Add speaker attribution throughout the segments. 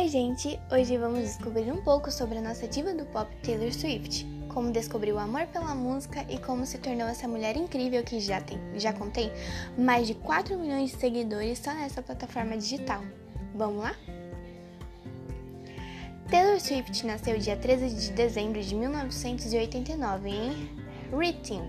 Speaker 1: Oi, gente! Hoje vamos descobrir um pouco sobre a nossa diva do pop Taylor Swift, como descobriu o amor pela música e como se tornou essa mulher incrível que já tem, já contém mais de 4 milhões de seguidores só nessa plataforma digital. Vamos lá? Taylor Swift nasceu dia 13 de dezembro de 1989 em Reading,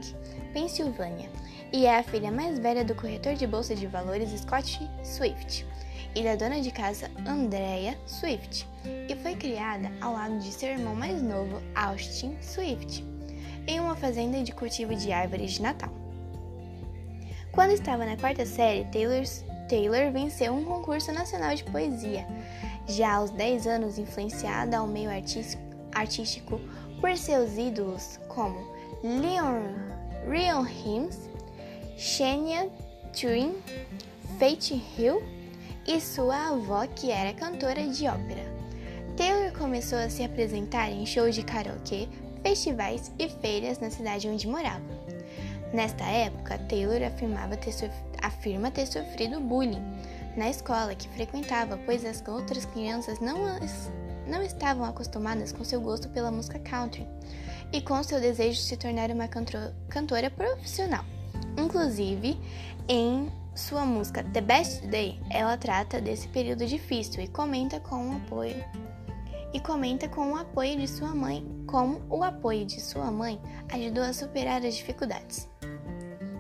Speaker 1: Pensilvânia, e é a filha mais velha do corretor de bolsa de valores Scott Swift e da dona de casa Andrea Swift, e foi criada ao lado de seu irmão mais novo, Austin Swift, em uma fazenda de cultivo de árvores de Natal. Quando estava na quarta série, Taylor, Taylor venceu um concurso nacional de poesia, já aos 10 anos influenciada ao meio artístico por seus ídolos como Leon, Leon Himes, Shania Twain, Faith Hill e sua avó, que era cantora de ópera. Taylor começou a se apresentar em shows de karaokê, festivais e feiras na cidade onde morava. Nesta época, Taylor afirmava ter afirma ter sofrido bullying na escola que frequentava, pois as outras crianças não, não estavam acostumadas com seu gosto pela música country e com seu desejo de se tornar uma cantora profissional. Inclusive, em sua música The Best Day, ela trata desse período difícil e comenta com o apoio e comenta com o apoio de sua mãe, como o apoio de sua mãe ajudou a superar as dificuldades.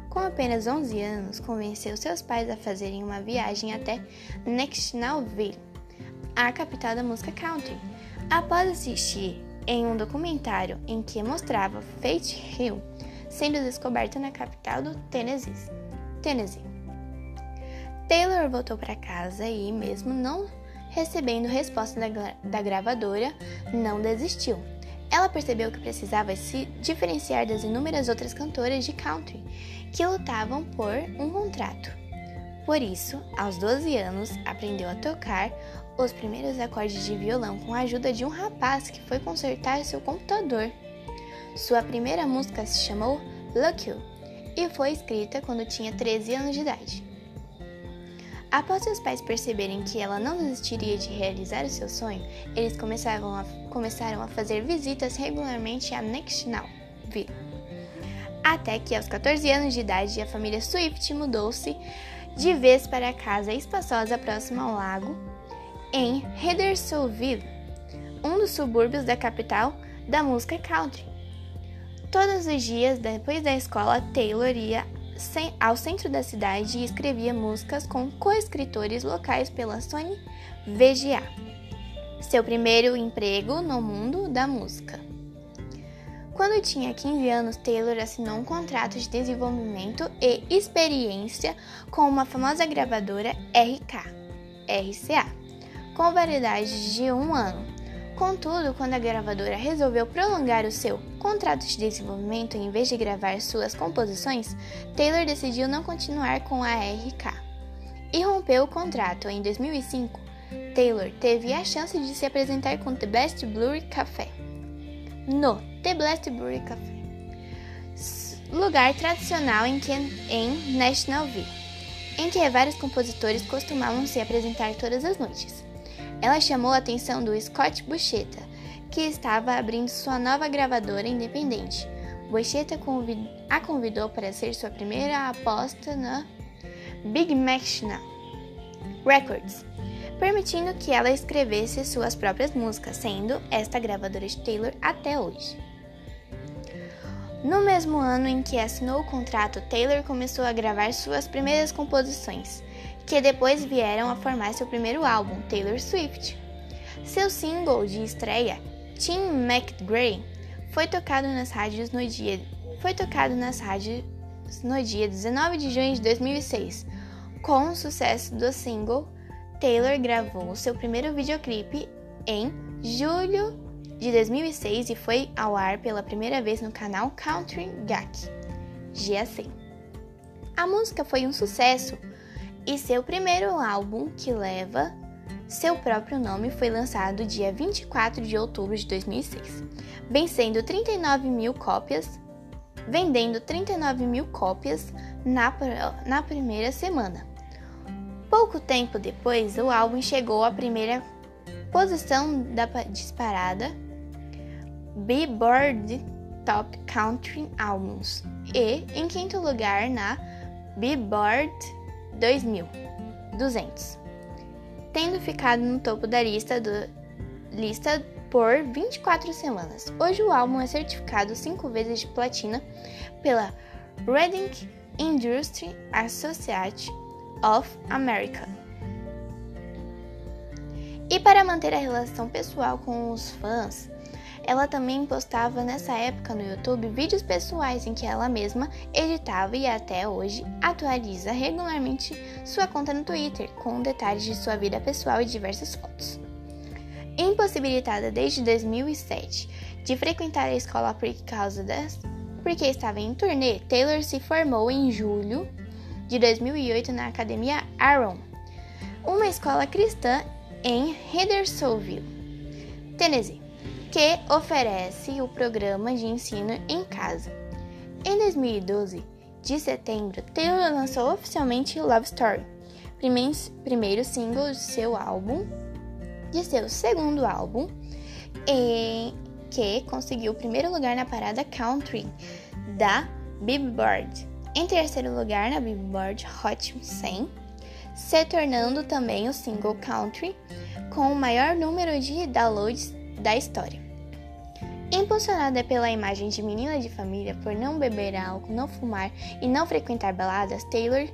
Speaker 1: Com apenas 11 anos, convenceu seus pais a fazerem uma viagem até Nashville, a capital da música country. Após assistir em um documentário em que mostrava Faith Hill sendo descoberta na capital do Tennessee. Tennessee. Taylor voltou para casa e, mesmo não recebendo resposta da, da gravadora, não desistiu. Ela percebeu que precisava se diferenciar das inúmeras outras cantoras de country que lutavam por um contrato. Por isso, aos 12 anos, aprendeu a tocar os primeiros acordes de violão com a ajuda de um rapaz que foi consertar seu computador. Sua primeira música se chamou Lucky e foi escrita quando tinha 13 anos de idade. Após seus pais perceberem que ela não desistiria de realizar o seu sonho, eles começaram a, começaram a fazer visitas regularmente a Nashville. Até que, aos 14 anos de idade, a família Swift mudou-se de vez para a casa espaçosa próxima ao lago, em Hendersonville, um dos subúrbios da capital da música country. Todos os dias, depois da escola, Taylor ia ao centro da cidade e escrevia músicas com coescritores locais pela Sony VGA. Seu primeiro emprego no mundo da música. Quando tinha 15 anos, Taylor assinou um contrato de desenvolvimento e experiência com uma famosa gravadora RK, RCA, com validade de um ano. Contudo, quando a gravadora resolveu prolongar o seu contrato de desenvolvimento em vez de gravar suas composições, Taylor decidiu não continuar com a RK e rompeu o contrato. Em 2005, Taylor teve a chance de se apresentar com The Best Brewery Café no The Best Brewery Café, lugar tradicional em, que, em Nationalville, em que vários compositores costumavam se apresentar todas as noites. Ela chamou a atenção do Scott Bucheta, que estava abrindo sua nova gravadora independente. Bucheta a convidou para ser sua primeira aposta na Big Machina Records, permitindo que ela escrevesse suas próprias músicas, sendo esta gravadora de Taylor até hoje. No mesmo ano em que assinou o contrato, Taylor começou a gravar suas primeiras composições que depois vieram a formar seu primeiro álbum, Taylor Swift. Seu single de estreia, Tim McGray, foi tocado nas rádios no dia foi tocado nas rádios no dia 19 de junho de 2006. Com o sucesso do single, Taylor gravou seu primeiro videoclipe em julho de 2006 e foi ao ar pela primeira vez no canal Country GAC, GAC. A música foi um sucesso e seu primeiro álbum, que leva seu próprio nome, foi lançado dia 24 de outubro de 2006, vencendo 39 mil cópias, vendendo 39 mil cópias na, na primeira semana. Pouco tempo depois, o álbum chegou à primeira posição da disparada Billboard Top Country Albums e em quinto lugar na Billboard 2000 200, tendo ficado no topo da lista, do, lista por 24 semanas. Hoje o álbum é certificado cinco vezes de platina pela Reading Industry Association of America. E para manter a relação pessoal com os fãs, ela também postava nessa época no YouTube vídeos pessoais em que ela mesma editava e até hoje atualiza regularmente sua conta no Twitter com detalhes de sua vida pessoal e diversas fotos. Impossibilitada desde 2007 de frequentar a escola por causa das porque estava em turnê, Taylor se formou em julho de 2008 na Academia Aaron, uma escola cristã em Hendersonville, Tennessee que oferece o programa de ensino em casa. Em 2012, de setembro, Taylor lançou oficialmente Love Story, primeiro single de seu álbum, de seu segundo álbum, e que conseguiu o primeiro lugar na parada country da Billboard, em terceiro lugar na Billboard Hot 100, se tornando também o single country com o maior número de downloads da história. Impulsionada pela imagem de menina de família por não beber álcool, não fumar e não frequentar baladas, Taylor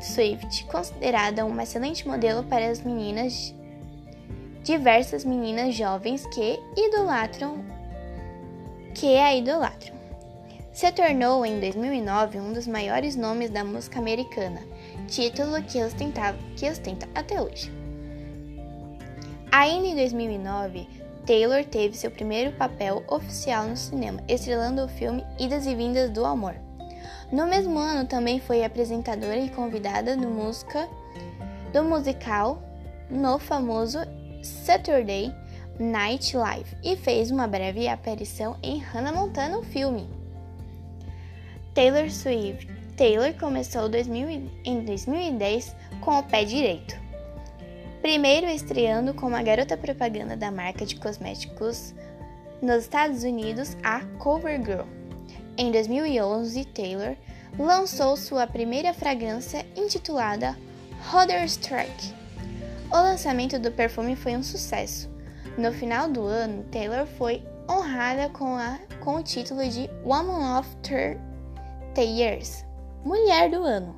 Speaker 1: Swift, considerada uma excelente modelo para as meninas, diversas meninas jovens que idolatram, que a idolatram. Se tornou em 2009 um dos maiores nomes da música americana, título que ostentava, que ostenta até hoje. Ainda em 2009, Taylor teve seu primeiro papel oficial no cinema, estrelando o filme Idas e Vindas do Amor. No mesmo ano, também foi apresentadora e convidada do, música, do musical no famoso Saturday Night Live e fez uma breve aparição em Hannah Montana, o filme. Taylor Swift Taylor começou 2000, em 2010 com o pé direito. Primeiro estreando como a garota propaganda da marca de cosméticos nos Estados Unidos, a CoverGirl. Em 2011, Taylor lançou sua primeira fragrância intitulada Hodder Strike. O lançamento do perfume foi um sucesso. No final do ano, Taylor foi honrada com, a, com o título de Woman of the Years, Mulher do Ano,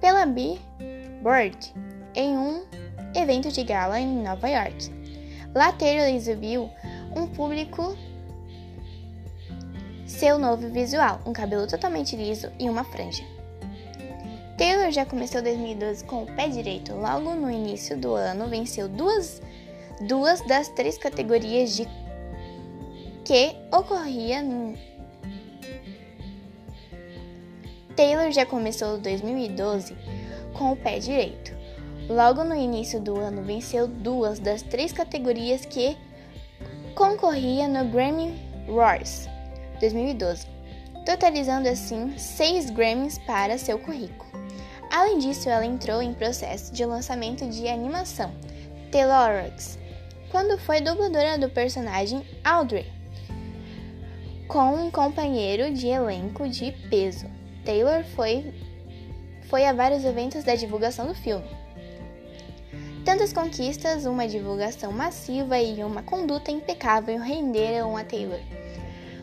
Speaker 1: pela Billboard, em um evento de gala em Nova York. Lá Taylor exibiu um público seu novo visual, um cabelo totalmente liso e uma franja. Taylor já começou 2012 com o pé direito. Logo no início do ano, venceu duas, duas das três categorias de que ocorria no... Taylor já começou 2012 com o pé direito. Logo no início do ano, venceu duas das três categorias que concorria no Grammy Awards 2012, totalizando assim seis Grammys para seu currículo. Além disso, ela entrou em processo de lançamento de animação, Telorox, quando foi dubladora do personagem Audrey, com um companheiro de elenco de peso. Taylor foi, foi a vários eventos da divulgação do filme Tantas conquistas, uma divulgação massiva e uma conduta impecável renderam a Taylor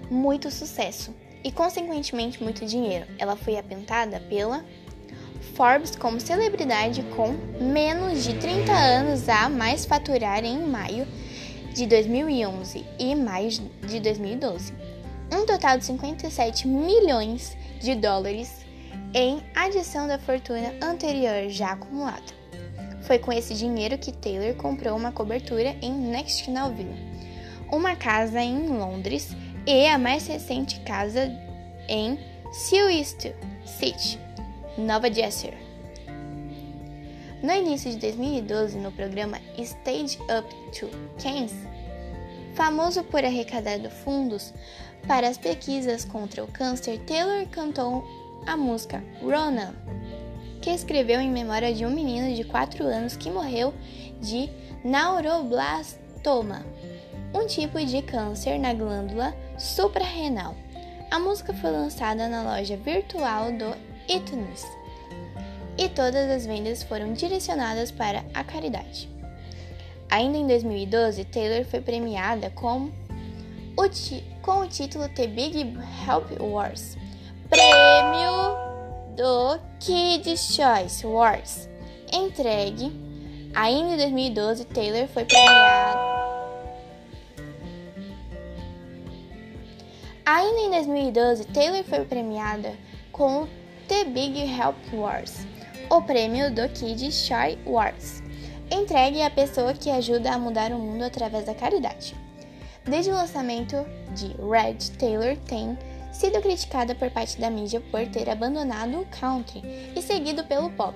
Speaker 1: muito sucesso e, consequentemente, muito dinheiro. Ela foi apontada pela Forbes como celebridade com menos de 30 anos a mais faturar em maio de 2011 e maio de 2012. Um total de 57 milhões de dólares em adição da fortuna anterior já acumulada. Foi com esse dinheiro que Taylor comprou uma cobertura em Nextnaville, uma casa em Londres e a mais recente casa em Silverstone City, Nova Jersey. No início de 2012, no programa Stage Up to Kansas, famoso por arrecadar fundos para as pesquisas contra o câncer, Taylor cantou a música Ronan que escreveu em memória de um menino de 4 anos que morreu de neuroblastoma, um tipo de câncer na glândula suprarrenal. A música foi lançada na loja virtual do iTunes e todas as vendas foram direcionadas para a caridade. Ainda em 2012, Taylor foi premiada com o, com o título The Big Help Wars, prêmio do Kids Choice Awards, entregue. Ainda em 2012, Taylor foi premiada. Ainda em 2012, Taylor foi premiada com o The Big Help Wars, o prêmio do Kids Choice Awards entregue à pessoa que ajuda a mudar o mundo através da caridade. Desde o lançamento de Red, Taylor tem sido criticada por parte da mídia por ter abandonado o country e seguido pelo pop.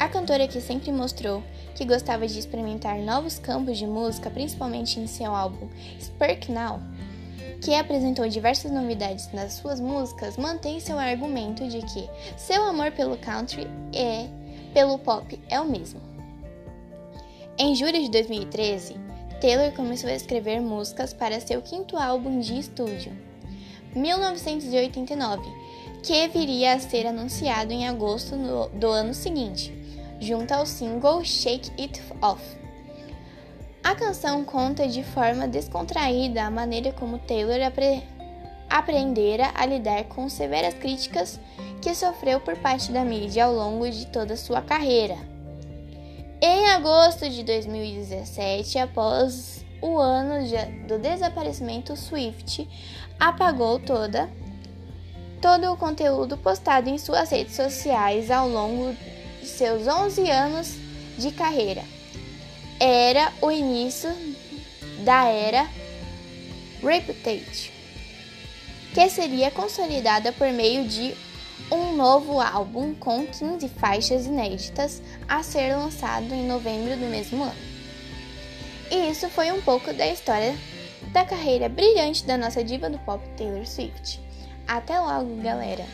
Speaker 1: A cantora que sempre mostrou que gostava de experimentar novos campos de música, principalmente em seu álbum Spark Now, que apresentou diversas novidades nas suas músicas, mantém seu argumento de que seu amor pelo country e pelo pop é o mesmo. Em julho de 2013, Taylor começou a escrever músicas para seu quinto álbum de estúdio, 1989, que viria a ser anunciado em agosto do ano seguinte, junto ao single Shake It Off. A canção conta de forma descontraída a maneira como Taylor apre aprendera a lidar com severas críticas que sofreu por parte da mídia ao longo de toda sua carreira. Em agosto de 2017, após o ano do desaparecimento, Swift apagou toda todo o conteúdo postado em suas redes sociais ao longo de seus 11 anos de carreira. Era o início da era Reputate, que seria consolidada por meio de um novo álbum com 15 faixas inéditas a ser lançado em novembro do mesmo ano. E isso foi um pouco da história da carreira brilhante da nossa diva do pop Taylor Swift. Até logo, galera!